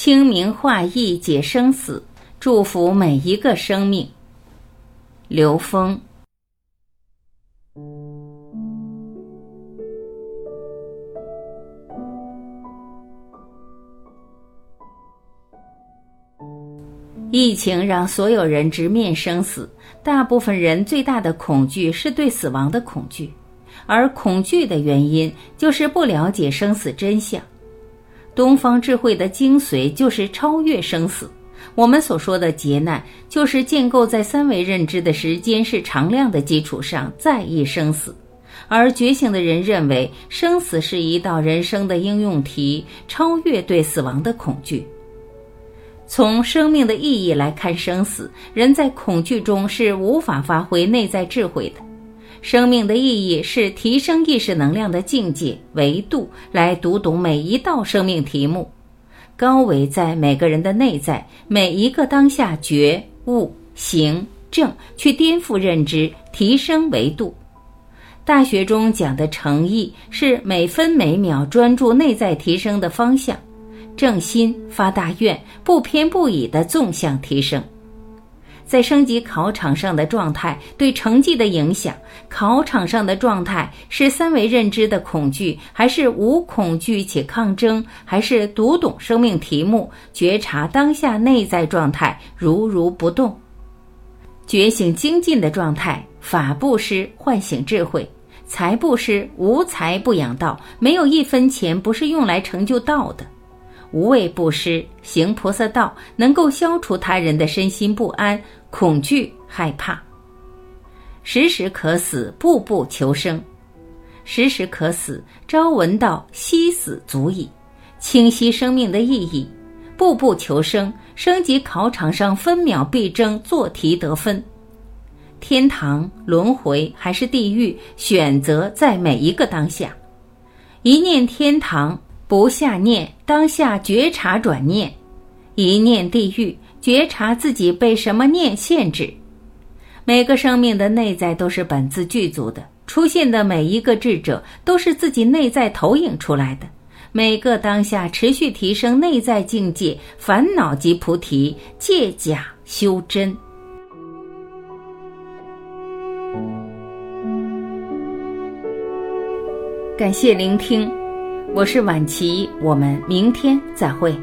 清明化意解生死，祝福每一个生命。刘峰。疫情让所有人直面生死，大部分人最大的恐惧是对死亡的恐惧，而恐惧的原因就是不了解生死真相。东方智慧的精髓就是超越生死。我们所说的劫难，就是建构在三维认知的时间是常量的基础上在意生死，而觉醒的人认为生死是一道人生的应用题，超越对死亡的恐惧。从生命的意义来看，生死人在恐惧中是无法发挥内在智慧的。生命的意义是提升意识能量的境界维度，来读懂每一道生命题目。高维在每个人的内在，每一个当下觉悟行正，去颠覆认知，提升维度。大学中讲的诚意是每分每秒专注内在提升的方向。正心发大愿，不偏不倚的纵向提升，在升级考场上的状态对成绩的影响。考场上的状态是三维认知的恐惧，还是无恐惧且抗争，还是读懂生命题目，觉察当下内在状态如如不动，觉醒精进的状态。法布施唤醒智慧，财布施无财不养道，没有一分钱不是用来成就道的。无畏布施，行菩萨道，能够消除他人的身心不安、恐惧、害怕。时时可死，步步求生；时时可死，朝闻道，夕死足矣。清晰生命的意义，步步求生，升级考场上分秒必争，做题得分。天堂、轮回还是地狱，选择在每一个当下。一念天堂。不下念，当下觉察转念；一念地狱，觉察自己被什么念限制。每个生命的内在都是本自具足的，出现的每一个智者都是自己内在投影出来的。每个当下持续提升内在境界，烦恼即菩提，借假修真。感谢聆听。我是晚琪，我们明天再会。